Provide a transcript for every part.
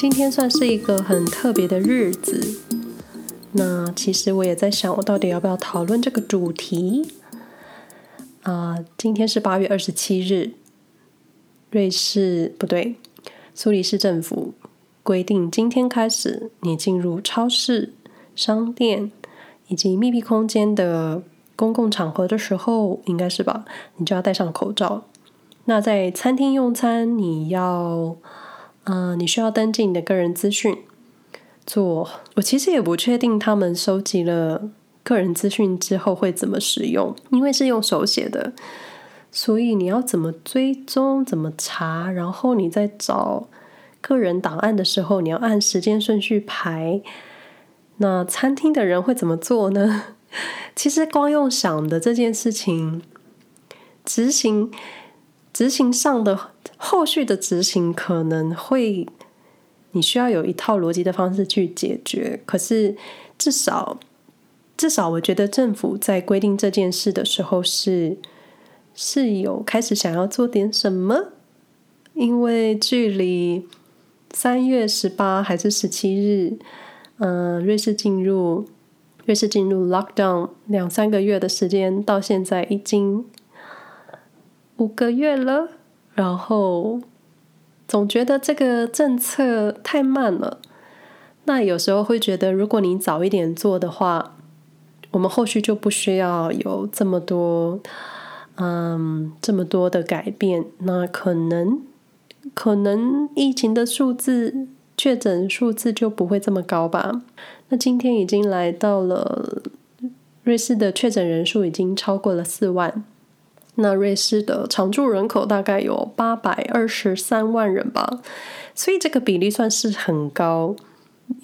今天算是一个很特别的日子。那其实我也在想，我到底要不要讨论这个主题？啊、今天是八月二十七日，瑞士不对，苏黎世政府规定，今天开始，你进入超市、商店以及密闭空间的公共场合的时候，应该是吧？你就要戴上口罩。那在餐厅用餐，你要。嗯、你需要登记你的个人资讯。做，我其实也不确定他们收集了个人资讯之后会怎么使用，因为是用手写的，所以你要怎么追踪、怎么查，然后你在找个人档案的时候，你要按时间顺序排。那餐厅的人会怎么做呢？其实光用想的这件事情，执行。执行上的后续的执行可能会，你需要有一套逻辑的方式去解决。可是至少至少，我觉得政府在规定这件事的时候是是有开始想要做点什么，因为距离三月十八还是十七日，嗯、呃，瑞士进入瑞士进入 lockdown 两三个月的时间，到现在已经。五个月了，然后总觉得这个政策太慢了。那有时候会觉得，如果你早一点做的话，我们后续就不需要有这么多，嗯，这么多的改变。那可能，可能疫情的数字、确诊数字就不会这么高吧。那今天已经来到了，瑞士的确诊人数已经超过了四万。那瑞士的常住人口大概有八百二十三万人吧，所以这个比例算是很高。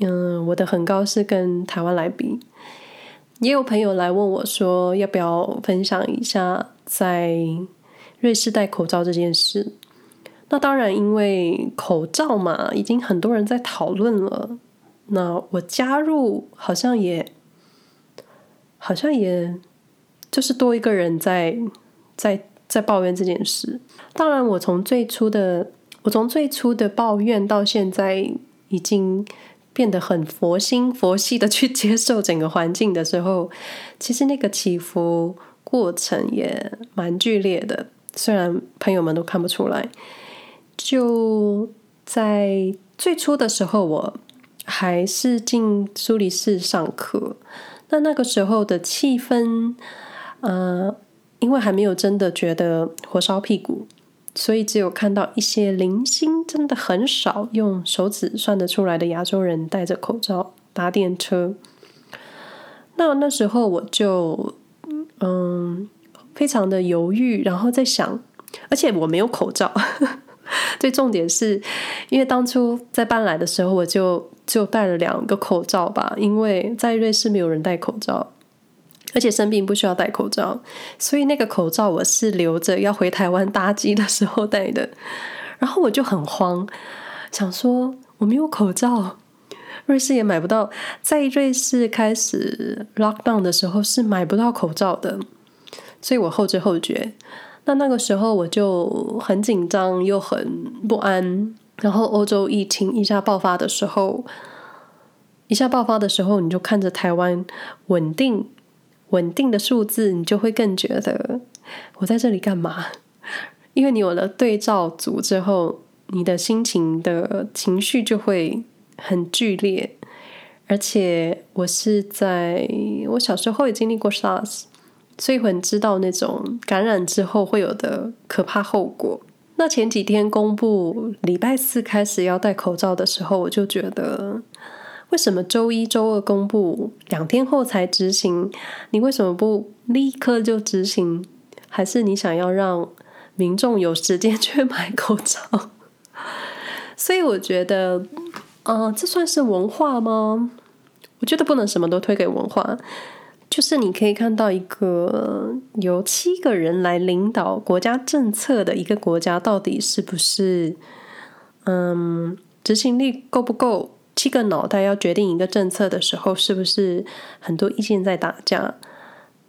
嗯，我的很高是跟台湾来比。也有朋友来问我说，要不要分享一下在瑞士戴口罩这件事？那当然，因为口罩嘛，已经很多人在讨论了。那我加入，好像也，好像也就是多一个人在。在在抱怨这件事，当然，我从最初的我从最初的抱怨到现在，已经变得很佛心佛系的去接受整个环境的时候，其实那个起伏过程也蛮剧烈的。虽然朋友们都看不出来，就在最初的时候，我还是进苏黎世上课，那那个时候的气氛，呃。因为还没有真的觉得火烧屁股，所以只有看到一些零星，真的很少用手指算得出来的亚洲人戴着口罩搭电车。那那时候我就嗯，非常的犹豫，然后在想，而且我没有口罩。最重点是因为当初在搬来的时候，我就就戴了两个口罩吧，因为在瑞士没有人戴口罩。而且生病不需要戴口罩，所以那个口罩我是留着要回台湾搭机的时候戴的。然后我就很慌，想说我没有口罩，瑞士也买不到。在瑞士开始 lockdown 的时候是买不到口罩的，所以我后知后觉。那那个时候我就很紧张又很不安。然后欧洲疫情一下爆发的时候，一下爆发的时候，你就看着台湾稳定。稳定的数字，你就会更觉得我在这里干嘛？因为你有了对照组之后，你的心情的情绪就会很剧烈。而且我是在我小时候也经历过 SARS，所以很知道那种感染之后会有的可怕后果。那前几天公布礼拜四开始要戴口罩的时候，我就觉得。为什么周一、周二公布，两天后才执行？你为什么不立刻就执行？还是你想要让民众有时间去买口罩？所以我觉得，啊、呃，这算是文化吗？我觉得不能什么都推给文化。就是你可以看到一个由七个人来领导国家政策的一个国家，到底是不是，嗯，执行力够不够？七个脑袋要决定一个政策的时候，是不是很多意见在打架？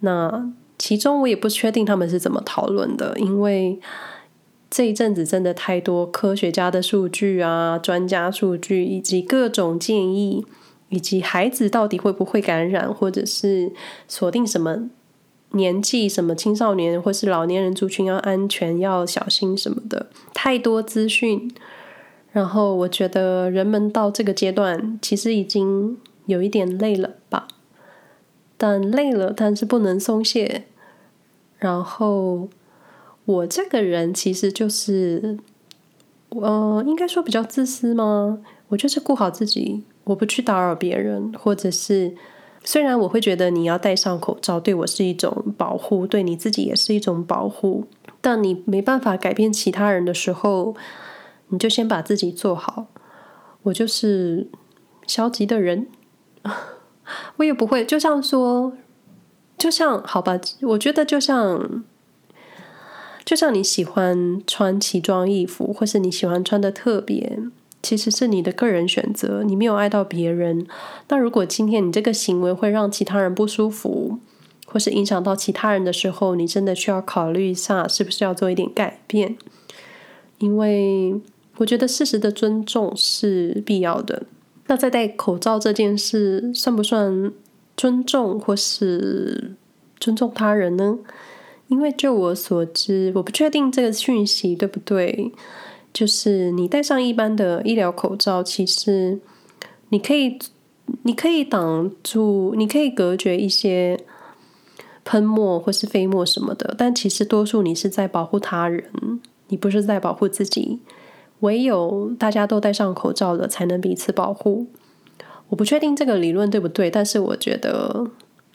那其中我也不确定他们是怎么讨论的，因为这一阵子真的太多科学家的数据啊、专家数据以及各种建议，以及孩子到底会不会感染，或者是锁定什么年纪、什么青少年或是老年人族群要安全、要小心什么的，太多资讯。然后我觉得人们到这个阶段，其实已经有一点累了吧。但累了，但是不能松懈。然后我这个人其实就是，呃，应该说比较自私吗？我就是顾好自己，我不去打扰别人，或者是虽然我会觉得你要戴上口罩对我是一种保护，对你自己也是一种保护，但你没办法改变其他人的时候，你就先把自己做好。我就是消极的人。我也不会，就像说，就像好吧，我觉得就像，就像你喜欢穿奇装异服，或是你喜欢穿的特别，其实是你的个人选择，你没有爱到别人。那如果今天你这个行为会让其他人不舒服，或是影响到其他人的时候，你真的需要考虑一下，是不是要做一点改变？因为我觉得适时的尊重是必要的。那在戴口罩这件事算不算尊重或是尊重他人呢？因为就我所知，我不确定这个讯息对不对。就是你戴上一般的医疗口罩，其实你可以，你可以挡住，你可以隔绝一些喷墨或是飞沫什么的，但其实多数你是在保护他人，你不是在保护自己。唯有大家都戴上口罩了，才能彼此保护。我不确定这个理论对不对，但是我觉得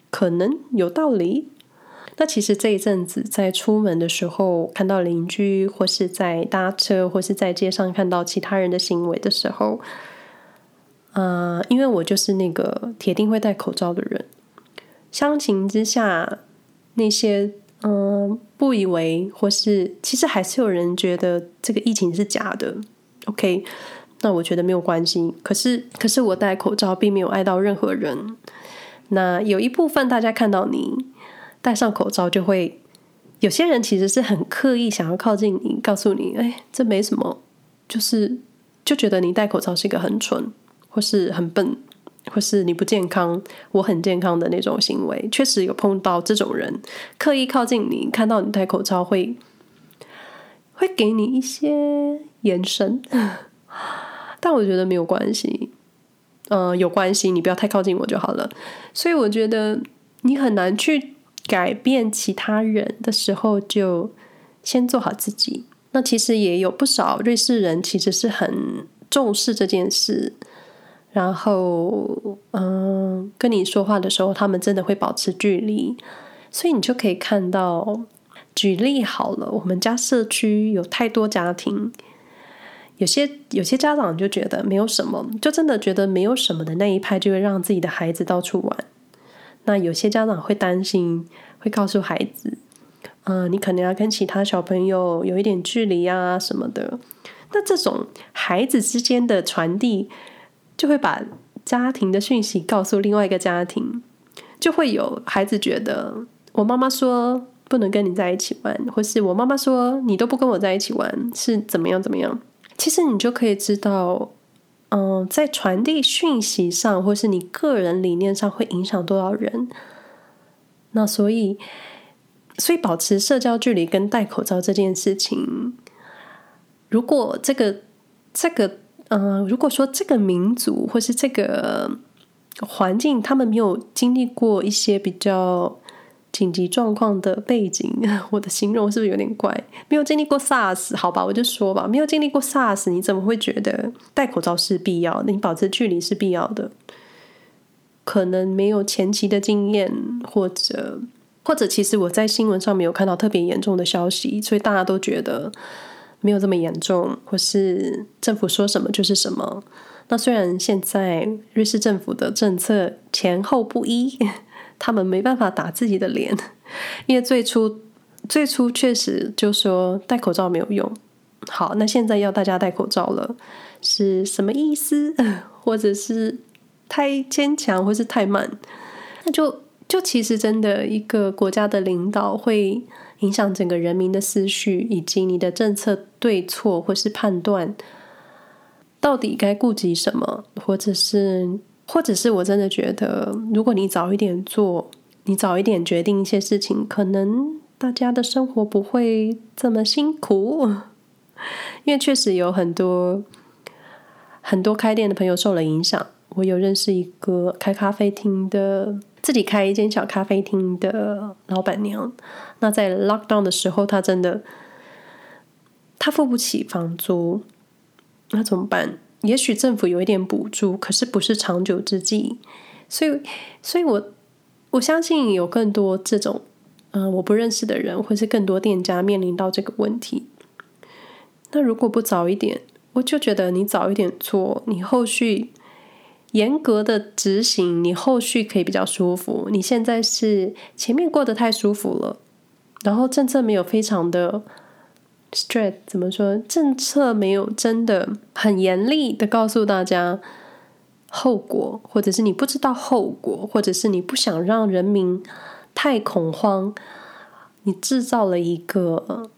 可能有道理。那其实这一阵子在出门的时候，看到邻居，或是在搭车，或是在街上看到其他人的行为的时候，呃，因为我就是那个铁定会戴口罩的人，相形之下，那些。嗯，不以为，或是其实还是有人觉得这个疫情是假的。OK，那我觉得没有关系。可是，可是我戴口罩并没有爱到任何人。那有一部分大家看到你戴上口罩，就会有些人其实是很刻意想要靠近你，告诉你：“哎，这没什么。”就是就觉得你戴口罩是一个很蠢，或是很笨。或是你不健康，我很健康的那种行为，确实有碰到这种人刻意靠近你，看到你戴口罩会会给你一些眼神，但我觉得没有关系，呃，有关系，你不要太靠近我就好了。所以我觉得你很难去改变其他人的时候，就先做好自己。那其实也有不少瑞士人其实是很重视这件事。然后，嗯，跟你说话的时候，他们真的会保持距离，所以你就可以看到。举例好了，我们家社区有太多家庭，有些有些家长就觉得没有什么，就真的觉得没有什么的那一派，就会让自己的孩子到处玩。那有些家长会担心，会告诉孩子，嗯，你可能要跟其他小朋友有一点距离啊什么的。那这种孩子之间的传递。就会把家庭的讯息告诉另外一个家庭，就会有孩子觉得我妈妈说不能跟你在一起玩，或是我妈妈说你都不跟我在一起玩，是怎么样怎么样。其实你就可以知道，嗯，在传递讯息上，或是你个人理念上会影响多少人。那所以，所以保持社交距离跟戴口罩这件事情，如果这个这个。嗯、如果说这个民族或是这个环境，他们没有经历过一些比较紧急状况的背景，我的形容是不是有点怪？没有经历过 SARS，好吧，我就说吧，没有经历过 SARS，你怎么会觉得戴口罩是必要的？你保持距离是必要的？可能没有前期的经验，或者或者，其实我在新闻上没有看到特别严重的消息，所以大家都觉得。没有这么严重，或是政府说什么就是什么。那虽然现在瑞士政府的政策前后不一，他们没办法打自己的脸，因为最初最初确实就说戴口罩没有用。好，那现在要大家戴口罩了，是什么意思？或者是太牵强，或是太慢？那就就其实真的一个国家的领导会影响整个人民的思绪，以及你的政策对错或是判断，到底该顾及什么，或者是，或者是我真的觉得，如果你早一点做，你早一点决定一些事情，可能大家的生活不会这么辛苦。因为确实有很多很多开店的朋友受了影响。我有认识一个开咖啡厅的，自己开一间小咖啡厅的老板娘。那在 lockdown 的时候，她真的，她付不起房租，那怎么办？也许政府有一点补助，可是不是长久之计。所以，所以我我相信有更多这种，嗯、我不认识的人，或是更多店家面临到这个问题。那如果不早一点，我就觉得你早一点做，你后续。严格的执行，你后续可以比较舒服。你现在是前面过得太舒服了，然后政策没有非常的 strict，怎么说？政策没有真的很严厉的告诉大家后果，或者是你不知道后果，或者是你不想让人民太恐慌，你制造了一个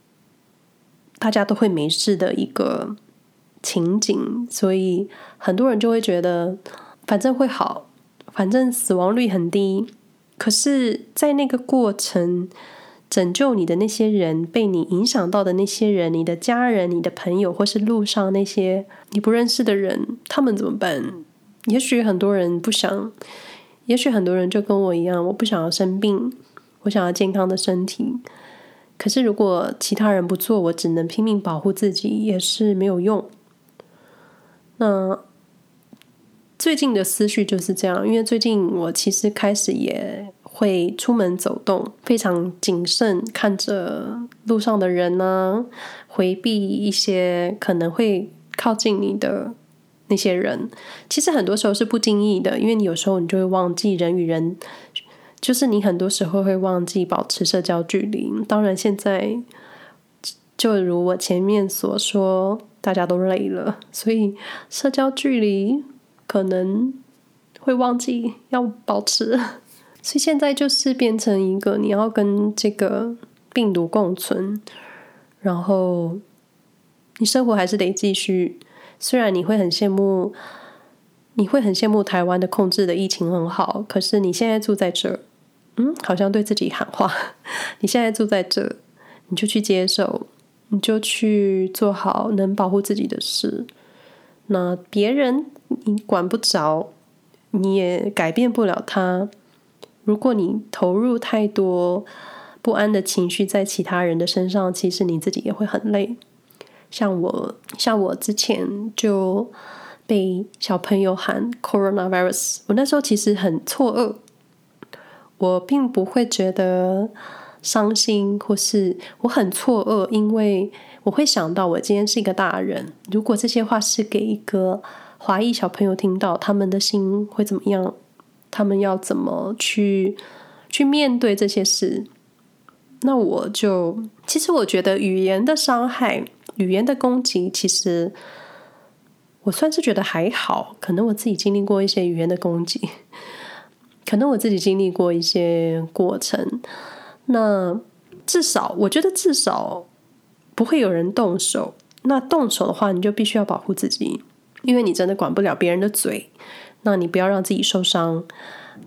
大家都会没事的一个情景，所以很多人就会觉得。反正会好，反正死亡率很低。可是，在那个过程，拯救你的那些人，被你影响到的那些人，你的家人、你的朋友，或是路上那些你不认识的人，他们怎么办？也许很多人不想，也许很多人就跟我一样，我不想要生病，我想要健康的身体。可是，如果其他人不做，我只能拼命保护自己，也是没有用。那。最近的思绪就是这样，因为最近我其实开始也会出门走动，非常谨慎，看着路上的人呢，回避一些可能会靠近你的那些人。其实很多时候是不经意的，因为你有时候你就会忘记人与人，就是你很多时候会忘记保持社交距离。当然，现在就如我前面所说，大家都累了，所以社交距离。可能会忘记要保持，所以现在就是变成一个你要跟这个病毒共存，然后你生活还是得继续。虽然你会很羡慕，你会很羡慕台湾的控制的疫情很好，可是你现在住在这，嗯，好像对自己喊话。你现在住在这，你就去接受，你就去做好能保护自己的事。那别人。你管不着，你也改变不了他。如果你投入太多不安的情绪在其他人的身上，其实你自己也会很累。像我，像我之前就被小朋友喊 coronavirus，我那时候其实很错愕，我并不会觉得伤心，或是我很错愕，因为我会想到我今天是一个大人，如果这些话是给一个。华裔小朋友听到，他们的心会怎么样？他们要怎么去去面对这些事？那我就其实我觉得语言的伤害、语言的攻击，其实我算是觉得还好。可能我自己经历过一些语言的攻击，可能我自己经历过一些过程。那至少我觉得至少不会有人动手。那动手的话，你就必须要保护自己。因为你真的管不了别人的嘴，那你不要让自己受伤。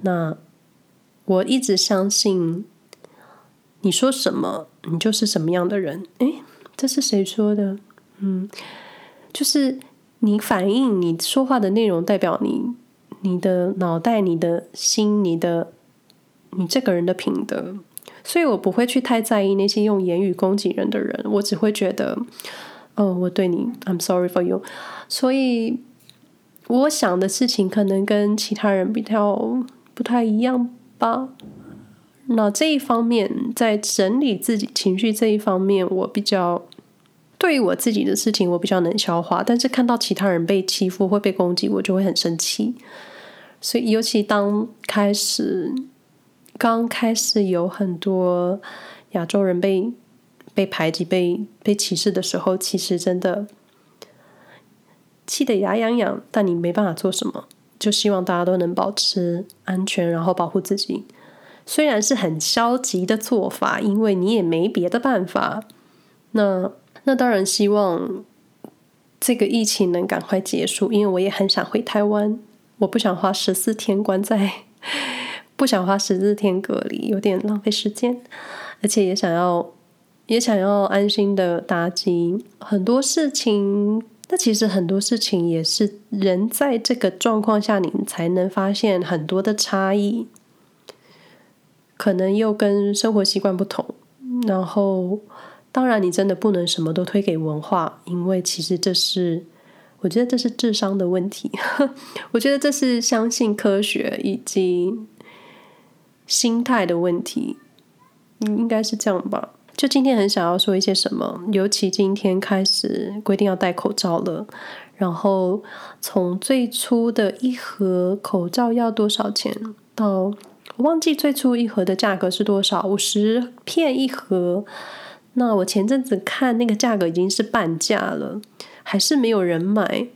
那我一直相信，你说什么，你就是什么样的人。诶，这是谁说的？嗯，就是你反应你说话的内容，代表你你的脑袋、你的心、你的你这个人的品德。所以我不会去太在意那些用言语攻击人的人，我只会觉得。哦，我对你，I'm sorry for you。所以我想的事情可能跟其他人比较不太一样吧。那这一方面，在整理自己情绪这一方面，我比较对于我自己的事情，我比较能消化。但是看到其他人被欺负或被攻击，我就会很生气。所以，尤其当开始刚开始有很多亚洲人被。被排挤、被被歧视的时候，其实真的气得牙痒痒，但你没办法做什么，就希望大家都能保持安全，然后保护自己。虽然是很消极的做法，因为你也没别的办法。那那当然希望这个疫情能赶快结束，因为我也很想回台湾。我不想花十四天关在，不想花十四天隔离，有点浪费时间，而且也想要也想要安心的打击。很多事情，那其实很多事情也是人在这个状况下，你才能发现很多的差异，可能又跟生活习惯不同。然后，当然你真的不能什么都推给文化，因为其实这是。我觉得这是智商的问题，我觉得这是相信科学以及心态的问题，应该是这样吧。就今天很想要说一些什么，尤其今天开始规定要戴口罩了，然后从最初的一盒口罩要多少钱，到我忘记最初一盒的价格是多少，五十片一盒。那我前阵子看那个价格已经是半价了。还是没有人买，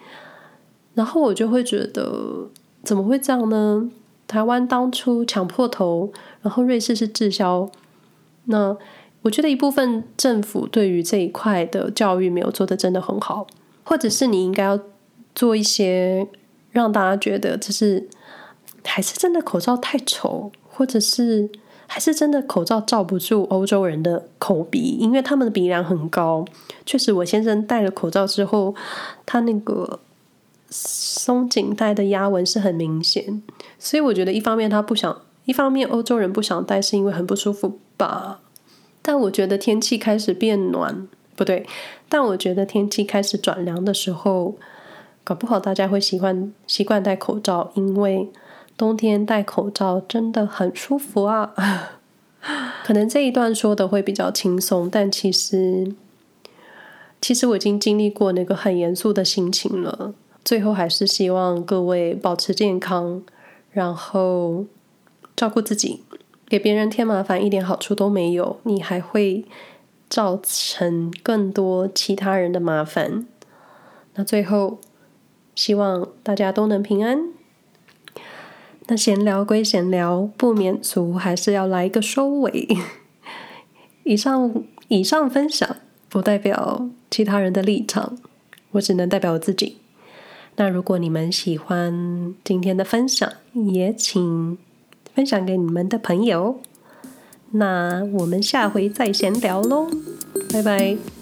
然后我就会觉得怎么会这样呢？台湾当初抢破头，然后瑞士是滞销。那我觉得一部分政府对于这一块的教育没有做的真的很好，或者是你应该要做一些让大家觉得这是还是真的口罩太丑，或者是。还是真的口罩罩不住欧洲人的口鼻，因为他们的鼻梁很高。确实，我先生戴了口罩之后，他那个松紧带的压纹是很明显。所以我觉得，一方面他不想，一方面欧洲人不想戴，是因为很不舒服吧。但我觉得天气开始变暖，不对，但我觉得天气开始转凉的时候，搞不好大家会习惯习惯戴口罩，因为。冬天戴口罩真的很舒服啊！可能这一段说的会比较轻松，但其实，其实我已经经历过那个很严肃的心情了。最后还是希望各位保持健康，然后照顾自己，给别人添麻烦一点好处都没有，你还会造成更多其他人的麻烦。那最后，希望大家都能平安。那闲聊归闲聊，不免俗，还是要来一个收尾。以上以上分享不代表其他人的立场，我只能代表我自己。那如果你们喜欢今天的分享，也请分享给你们的朋友。那我们下回再闲聊喽，拜拜。